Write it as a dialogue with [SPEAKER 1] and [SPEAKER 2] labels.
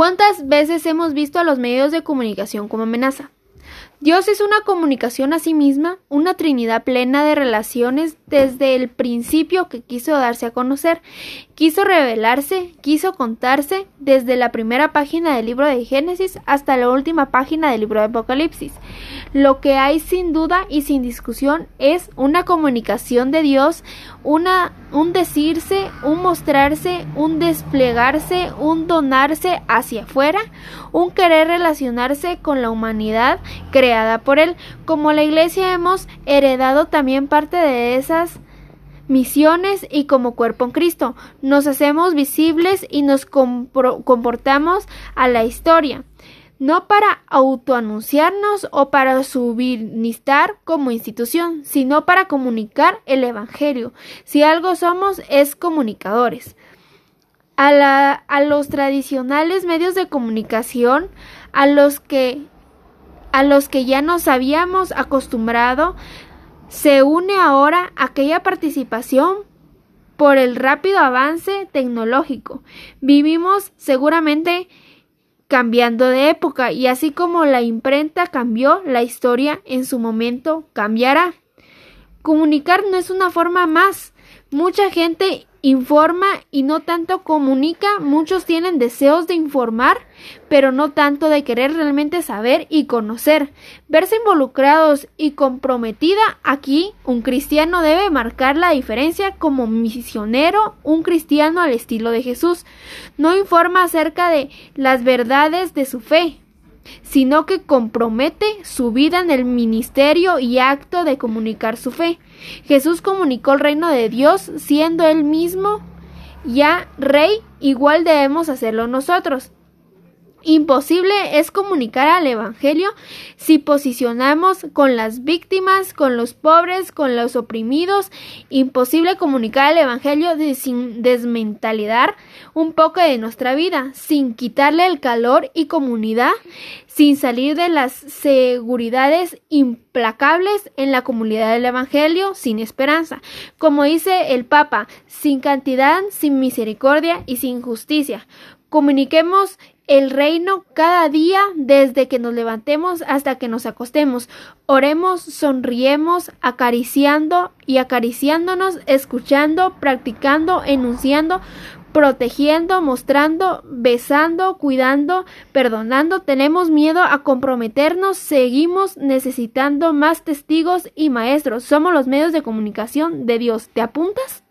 [SPEAKER 1] ¿Cuántas veces hemos visto a los medios de comunicación como amenaza? Dios es una comunicación a sí misma, una trinidad plena de relaciones desde el principio que quiso darse a conocer, quiso revelarse, quiso contarse desde la primera página del libro de Génesis hasta la última página del libro de Apocalipsis. Lo que hay sin duda y sin discusión es una comunicación de Dios, una, un decirse, un mostrarse, un desplegarse, un donarse hacia afuera, un querer relacionarse con la humanidad creada por Él. Como la Iglesia hemos heredado también parte de esas misiones y como cuerpo en Cristo. Nos hacemos visibles y nos comportamos a la historia no para autoanunciarnos o para suministrar como institución, sino para comunicar el Evangelio. Si algo somos es comunicadores. A los tradicionales medios de comunicación, a los que a los que ya nos habíamos acostumbrado, se une ahora aquella participación por el rápido avance tecnológico. Vivimos seguramente cambiando de época y así como la imprenta cambió, la historia en su momento cambiará. Comunicar no es una forma más. Mucha gente informa y no tanto comunica. Muchos tienen deseos de informar, pero no tanto de querer realmente saber y conocer. Verse involucrados y comprometida aquí, un cristiano debe marcar la diferencia como misionero, un cristiano al estilo de Jesús. No informa acerca de las verdades de su fe, sino que compromete su vida en el ministerio y acto de comunicar su fe. Jesús comunicó el reino de Dios siendo él mismo ya rey, igual debemos hacerlo nosotros. Imposible es comunicar al Evangelio si posicionamos con las víctimas, con los pobres, con los oprimidos. Imposible comunicar el Evangelio sin desmentalizar un poco de nuestra vida, sin quitarle el calor y comunidad, sin salir de las seguridades implacables en la comunidad del Evangelio, sin esperanza. Como dice el Papa, sin cantidad, sin misericordia y sin justicia. Comuniquemos el reino cada día desde que nos levantemos hasta que nos acostemos. Oremos, sonriemos, acariciando y acariciándonos, escuchando, practicando, enunciando, protegiendo, mostrando, besando, cuidando, perdonando. Tenemos miedo a comprometernos, seguimos necesitando más testigos y maestros. Somos los medios de comunicación de Dios. ¿Te apuntas?